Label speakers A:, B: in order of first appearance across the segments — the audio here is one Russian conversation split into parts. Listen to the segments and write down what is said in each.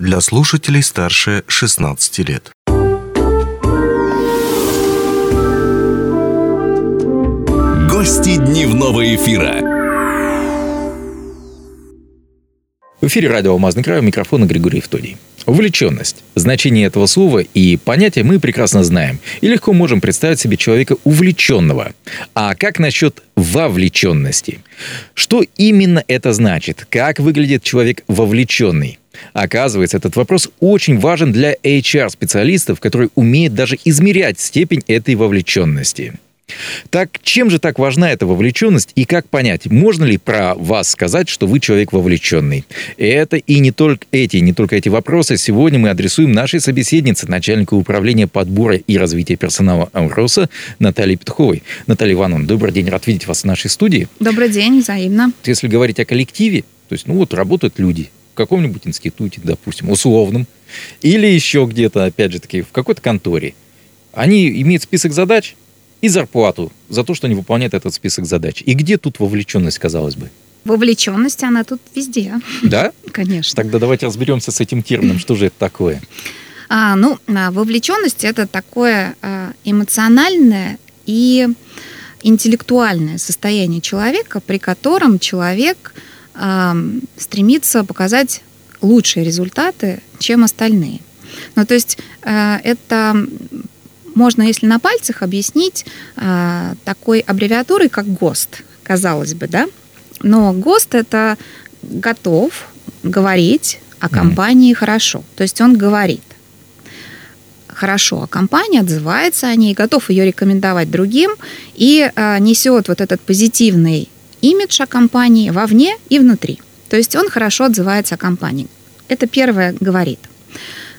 A: для слушателей старше 16 лет.
B: Гости дневного эфира.
C: В эфире радио «Алмазный край» у микрофона Григорий Евтодий. Увлеченность. Значение этого слова и понятия мы прекрасно знаем и легко можем представить себе человека увлеченного. А как насчет вовлеченности? Что именно это значит? Как выглядит человек вовлеченный? Оказывается, этот вопрос очень важен для HR-специалистов, которые умеют даже измерять степень этой вовлеченности. Так чем же так важна эта вовлеченность и как понять, можно ли про вас сказать, что вы человек вовлеченный? Это и не только эти, не только эти вопросы сегодня мы адресуем нашей собеседнице, начальнику управления подбора и развития персонала Амроса Наталье Петуховой. Наталья Ивановна, добрый день, рад видеть вас в нашей студии.
D: Добрый день, взаимно.
C: Если говорить о коллективе, то есть, ну вот, работают люди, каком-нибудь институте, допустим, условном, или еще где-то, опять же таки, в какой-то конторе. Они имеют список задач и зарплату за то, что они выполняют этот список задач. И где тут вовлеченность, казалось бы?
D: Вовлеченность, она тут везде.
C: Да?
D: Конечно.
C: Тогда давайте разберемся с этим термином. Что же это такое?
D: А, ну, а, вовлеченность это такое а, эмоциональное и интеллектуальное состояние человека, при котором человек стремится показать лучшие результаты, чем остальные. Ну, то есть э, это можно, если на пальцах, объяснить э, такой аббревиатурой, как ГОСТ, казалось бы, да? Но ГОСТ это готов говорить о компании mm-hmm. хорошо. То есть он говорит хорошо о компании, отзывается о ней, готов ее рекомендовать другим и э, несет вот этот позитивный имидж о компании вовне и внутри. То есть он хорошо отзывается о компании. Это первое говорит.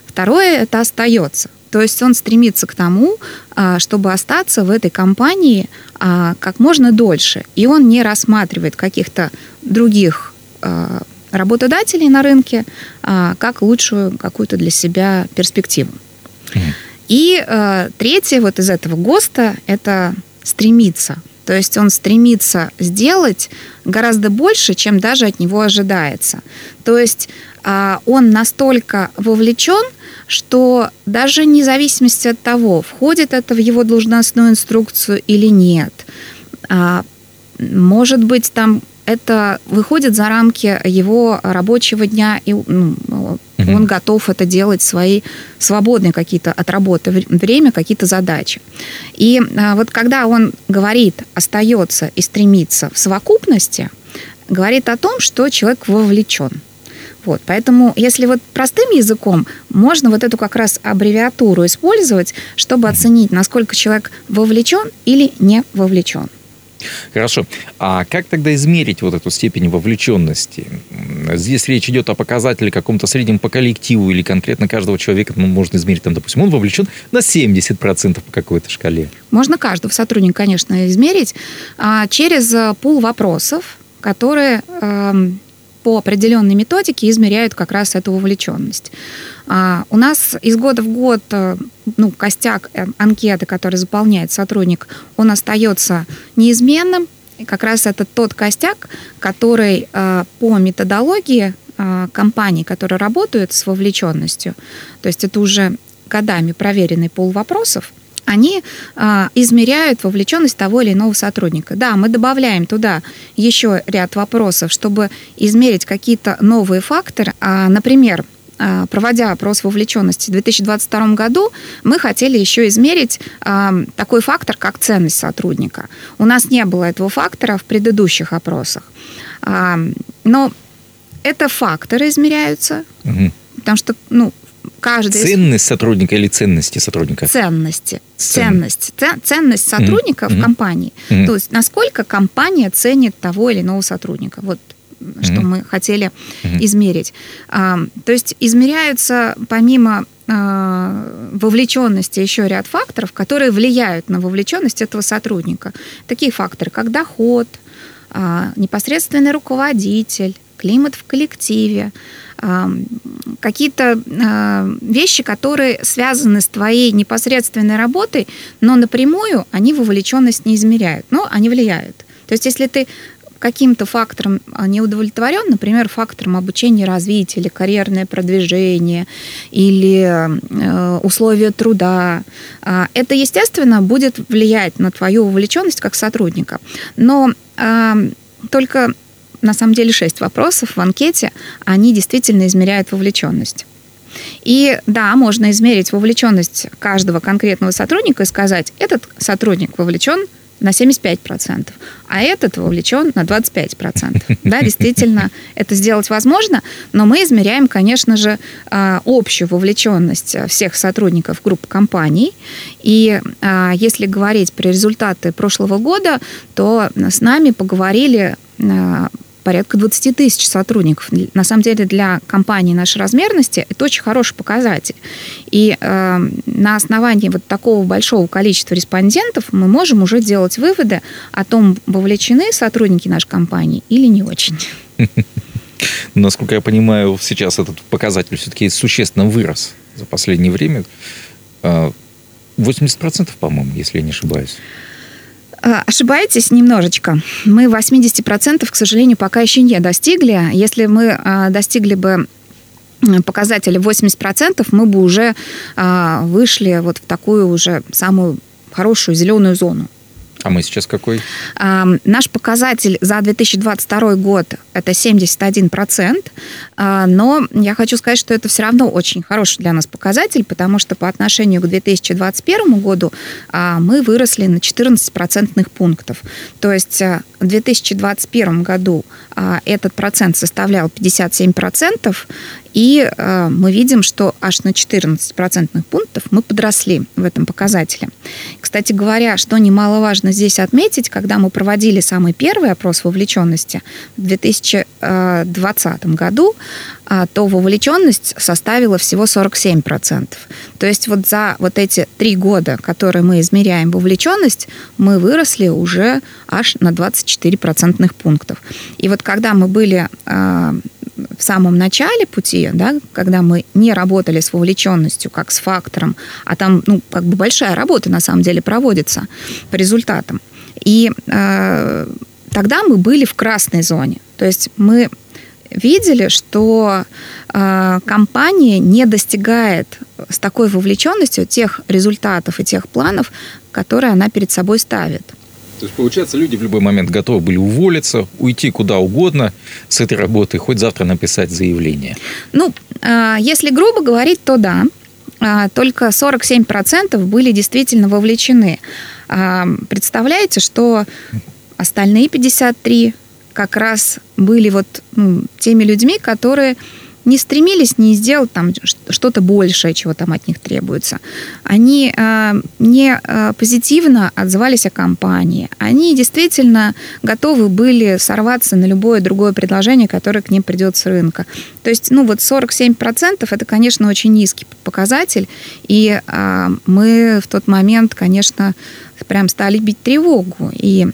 D: Второе это остается. То есть он стремится к тому, а, чтобы остаться в этой компании а, как можно дольше. И он не рассматривает каких-то других а, работодателей на рынке как лучшую какую-то для себя перспективу. И третье вот из этого ГОСТа – это стремиться то есть он стремится сделать гораздо больше, чем даже от него ожидается. То есть а, он настолько вовлечен, что даже вне зависимости от того, входит это в его должностную инструкцию или нет, а, может быть, там это выходит за рамки его рабочего дня, и ну, угу. он готов это делать свои свободные какие-то от работы время, какие-то задачи. И а, вот когда он говорит, остается и стремится в совокупности, говорит о том, что человек вовлечен. Вот, поэтому, если вот простым языком, можно вот эту как раз аббревиатуру использовать, чтобы оценить, насколько человек вовлечен или не вовлечен.
C: Хорошо. А как тогда измерить вот эту степень вовлеченности? Здесь речь идет о показателе каком-то среднем по коллективу или конкретно каждого человека ну, можно измерить, там, допустим, он вовлечен на 70% по какой-то шкале.
D: Можно каждого сотрудника, конечно, измерить а, через э, пул вопросов, которые эм, по определенной методике измеряют как раз эту вовлеченность. А, у нас из года в год э, ну, костяк э, анкеты, который заполняет сотрудник, он остается неизменным. И как раз это тот костяк, который э, по методологии компаний, которые работают с вовлеченностью, то есть это уже годами проверенный пол вопросов, они а, измеряют вовлеченность того или иного сотрудника. Да, мы добавляем туда еще ряд вопросов, чтобы измерить какие-то новые факторы. А, например, а, проводя опрос вовлеченности в 2022 году, мы хотели еще измерить а, такой фактор, как ценность сотрудника. У нас не было этого фактора в предыдущих опросах. А, но это факторы измеряются, угу. потому что ну, каждый...
C: Ценность сотрудника или ценности сотрудника?
D: Ценности. Ценность. Ценность сотрудника mm-hmm. в компании. Mm-hmm. То есть насколько компания ценит того или иного сотрудника. Вот что mm-hmm. мы хотели mm-hmm. измерить. А, то есть измеряются помимо а, вовлеченности еще ряд факторов, которые влияют на вовлеченность этого сотрудника. Такие факторы, как доход, а, непосредственный руководитель, климат в коллективе, какие-то а, вещи, которые связаны с твоей непосредственной работой, но напрямую они вовлеченность не измеряют, но они влияют. То есть если ты каким-то фактором а, не удовлетворен, например, фактором обучения развития или карьерное продвижение, или э, условия труда, э, это, естественно, будет влиять на твою вовлеченность как сотрудника. Но э, только на самом деле шесть вопросов в анкете, они действительно измеряют вовлеченность. И да, можно измерить вовлеченность каждого конкретного сотрудника и сказать, этот сотрудник вовлечен на 75%, а этот вовлечен на 25%. Да, действительно, это сделать возможно, но мы измеряем, конечно же, а, общую вовлеченность всех сотрудников групп компаний. И а, если говорить про результаты прошлого года, то с нами поговорили а, порядка 20 тысяч сотрудников. На самом деле для компании нашей размерности это очень хороший показатель. И э, на основании вот такого большого количества респондентов мы можем уже делать выводы о том, вовлечены сотрудники нашей компании или не очень.
C: Насколько я понимаю, сейчас этот показатель все-таки существенно вырос за последнее время. 80%, э, по-моему, если я не ошибаюсь.
D: А, ошибаетесь немножечко. Мы 80%, к сожалению, пока еще не достигли. Если мы а, достигли бы показателя 80%, мы бы уже а, вышли вот в такую уже самую хорошую зеленую зону.
C: А мы сейчас какой?
D: А, наш показатель за 2022 год это 71%, а, но я хочу сказать, что это все равно очень хороший для нас показатель, потому что по отношению к 2021 году а, мы выросли на 14 процентных пунктов. То есть а, в 2021 году а, этот процент составлял 57%, процентов, и э, мы видим, что аж на 14 процентных пунктов мы подросли в этом показателе. Кстати говоря, что немаловажно здесь отметить, когда мы проводили самый первый опрос вовлеченности в 2020 году, э, то вовлеченность составила всего 47%. процентов. То есть вот за вот эти три года, которые мы измеряем вовлеченность, мы выросли уже аж на 24 процентных пунктов. И вот когда мы были э, в самом начале пути, да, когда мы не работали с вовлеченностью как с фактором, а там ну, как бы большая работа на самом деле проводится по результатам. И э, тогда мы были в красной зоне. То есть мы видели, что э, компания не достигает с такой вовлеченностью тех результатов и тех планов, которые она перед собой ставит.
C: То есть, получается, люди в любой момент готовы были уволиться, уйти куда угодно с этой работы, хоть завтра написать заявление.
D: Ну, а, если грубо говорить, то да. А, только 47% были действительно вовлечены. А, представляете, что остальные 53 как раз были вот ну, теми людьми, которые не стремились не сделать там что-то большее, чего там от них требуется. Они э, не э, позитивно отзывались о компании. Они действительно готовы были сорваться на любое другое предложение, которое к ним придет с рынка. То есть, ну вот 47% это, конечно, очень низкий показатель. И э, мы в тот момент, конечно, прям стали бить тревогу. И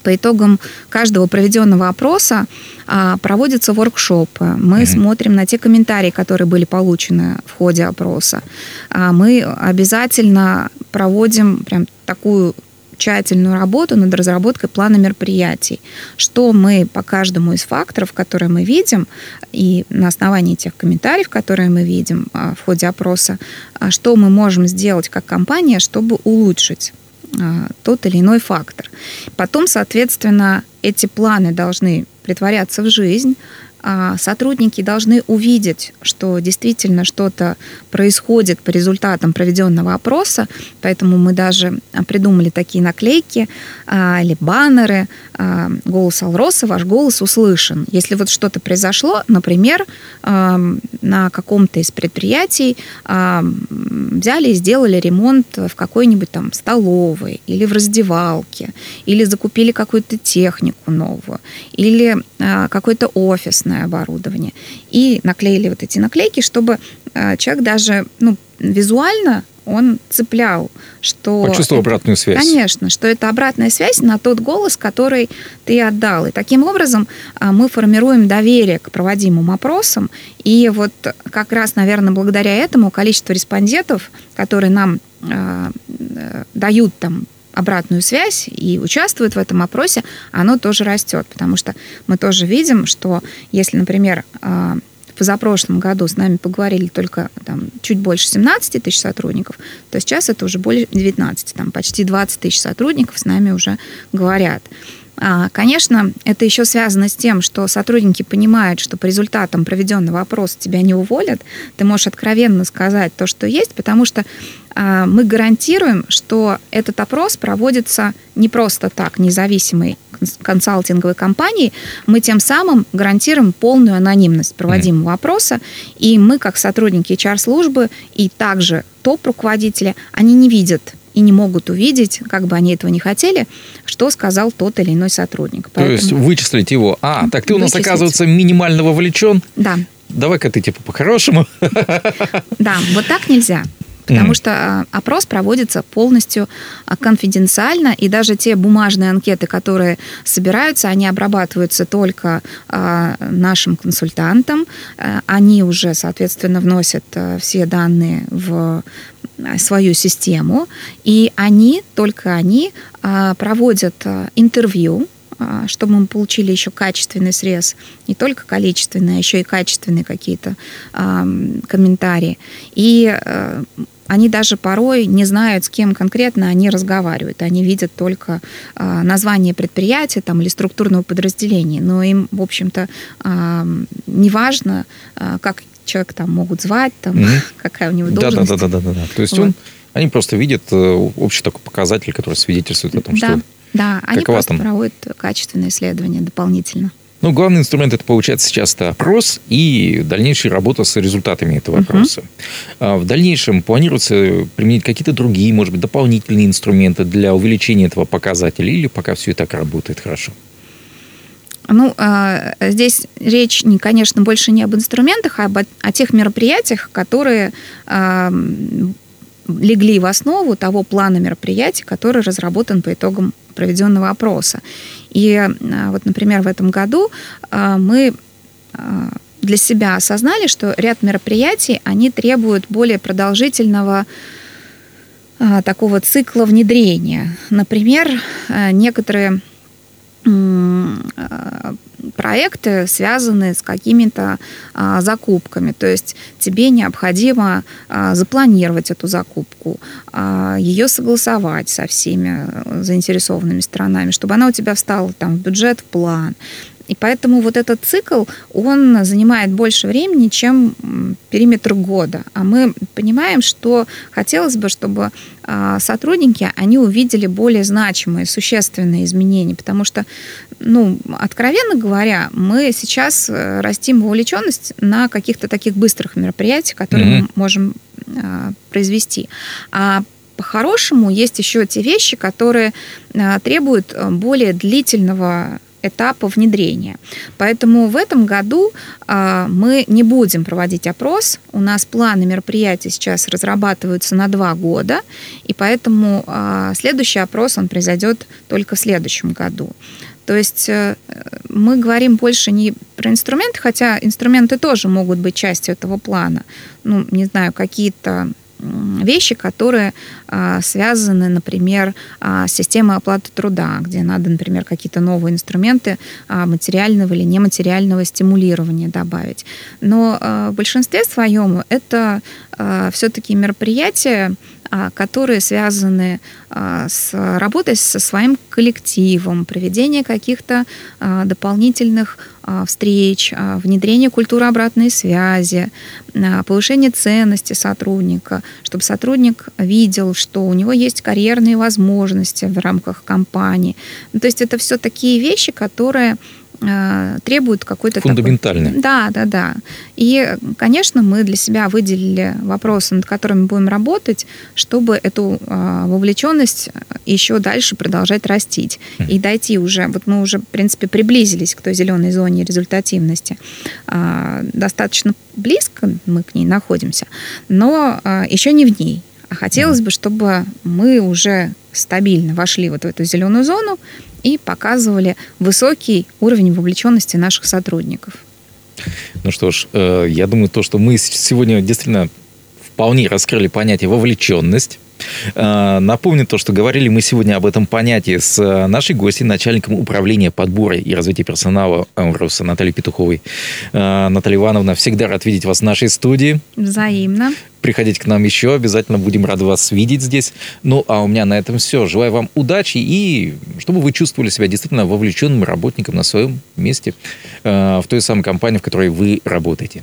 D: по итогам каждого проведенного опроса а, проводятся воркшопы. Мы mm-hmm. смотрим на те комментарии, которые были получены в ходе опроса. А, мы обязательно проводим прям такую тщательную работу над разработкой плана мероприятий. Что мы по каждому из факторов, которые мы видим, и на основании тех комментариев, которые мы видим а, в ходе опроса, что мы можем сделать как компания, чтобы улучшить тот или иной фактор. Потом, соответственно, эти планы должны притворяться в жизнь, сотрудники должны увидеть, что действительно что-то происходит по результатам проведенного опроса, поэтому мы даже а, придумали такие наклейки а, или баннеры «Голос Алроса, ваш голос услышан». Если вот что-то произошло, например, на каком-то из предприятий взяли и сделали ремонт в какой-нибудь там столовой или в раздевалке, или закупили какую-то технику новую, или какой-то офис офисное оборудование. И наклеили вот эти наклейки, чтобы э, человек даже ну, визуально он цеплял, что...
C: Почувствовал обратную связь.
D: Конечно, что это обратная связь на тот голос, который ты отдал. И таким образом э, мы формируем доверие к проводимым опросам. И вот как раз, наверное, благодаря этому количество респондентов, которые нам э, дают там обратную связь и участвуют в этом опросе, оно тоже растет, потому что мы тоже видим, что если, например, а, в позапрошлом году с нами поговорили только там, чуть больше 17 тысяч сотрудников, то сейчас это уже более 19, там почти 20 тысяч сотрудников с нами уже говорят. А, конечно, это еще связано с тем, что сотрудники понимают, что по результатам проведенного опроса тебя не уволят. Ты можешь откровенно сказать то, что есть, потому что а, мы гарантируем, что этот опрос проводится не просто так, независимой консалтинговой компанией. Мы тем самым гарантируем полную анонимность проводимого опроса, и мы, как сотрудники HR-службы и также топ-руководители, они не видят и не могут увидеть, как бы они этого не хотели, что сказал тот или иной сотрудник.
C: Поэтому... То есть вычислить его. А, так ты у нас, вычислить. оказывается, минимально вовлечен?
D: Да.
C: Давай-ка ты типа по-хорошему.
D: Да, вот так нельзя потому mm. что а, опрос проводится полностью а, конфиденциально, и даже те бумажные анкеты, которые собираются, они обрабатываются только а, нашим консультантам, они уже, соответственно, вносят все данные в свою систему, и они, только они, проводят интервью чтобы мы получили еще качественный срез, не только количественный, а еще и качественные какие-то э, комментарии. И э, они даже порой не знают, с кем конкретно они разговаривают. Они видят только э, название предприятия там, или структурного подразделения. Но им, в общем-то, э, не важно, э, как человек там могут звать, там, mm-hmm. какая у него должность.
C: Да, да, да, да, да. То есть вот. он, они просто видят э, общий такой показатель, который свидетельствует о том,
D: да,
C: что...
D: Да, они просто там? проводят качественные исследования дополнительно.
C: Ну, главный инструмент это получается сейчас это опрос и дальнейшая работа с результатами этого uh-huh. опроса. А в дальнейшем планируется применить какие-то другие, может быть, дополнительные инструменты для увеличения этого показателя или пока все и так работает хорошо?
D: Ну, а, здесь речь, конечно, больше не об инструментах, а об, о тех мероприятиях, которые а, легли в основу того плана мероприятий, который разработан по итогам проведенного опроса. И а, вот, например, в этом году мы для себя осознали, что ряд мероприятий, они требуют более продолжительного такого цикла внедрения. Например, некоторые проекты связаны с какими-то а, закупками. То есть тебе необходимо а, запланировать эту закупку, а, ее согласовать со всеми э, заинтересованными сторонами, чтобы она у тебя встала там, в бюджет, в план. И поэтому вот этот цикл, он занимает больше времени, чем периметр года. А мы понимаем, что хотелось бы, чтобы а, сотрудники, они увидели более значимые, существенные изменения, потому что, ну, откровенно говоря, мы сейчас э, растим вовлеченность на каких-то таких быстрых мероприятиях, которые mm-hmm. мы можем а, произвести. А по-хорошему есть еще те вещи, которые а, требуют э, более длительного этапа внедрения. Поэтому в этом году а, мы не будем проводить опрос. У нас планы мероприятий сейчас разрабатываются на два года, и поэтому а, следующий опрос он произойдет только в следующем году. То есть э, мы говорим больше не про инструменты, хотя инструменты тоже могут быть частью этого плана. Ну, не знаю, какие-то вещи, которые а, связаны, например, а, с системой оплаты труда, где надо, например, какие-то новые инструменты а, материального или нематериального стимулирования добавить. Но в большинстве своем это все-таки мероприятия, которые связаны с работой со своим коллективом, проведение каких-то дополнительных встреч, внедрение культуры обратной связи, повышение ценности сотрудника, чтобы сотрудник видел, что у него есть карьерные возможности в рамках компании. Ну, то есть это все такие вещи, которые Э, требуют какой-то...
C: Фундаментальный.
D: Такой... Да, да, да. И, конечно, мы для себя выделили вопросы, над которыми будем работать, чтобы эту э, вовлеченность еще дальше продолжать растить. И дойти уже, вот мы уже, в принципе, приблизились к той зеленой зоне результативности. Э, достаточно близко мы к ней находимся, но еще не в ней. А хотелось бы, чтобы мы уже стабильно вошли вот в эту зеленую зону, и показывали высокий уровень вовлеченности наших сотрудников.
C: Ну что ж, э, я думаю, то, что мы сегодня действительно вполне раскрыли понятие вовлеченность. Э, напомню то, что говорили мы сегодня об этом понятии с э, нашей гостьей, начальником управления подбора и развития персонала Ауруса Натальей Петуховой. Э, Наталья Ивановна, всегда рад видеть вас в нашей студии.
D: Взаимно.
C: Приходите к нам еще, обязательно будем рады вас видеть здесь. Ну, а у меня на этом все. Желаю вам удачи и чтобы вы чувствовали себя действительно вовлеченным работником на своем месте в той самой компании, в которой вы работаете.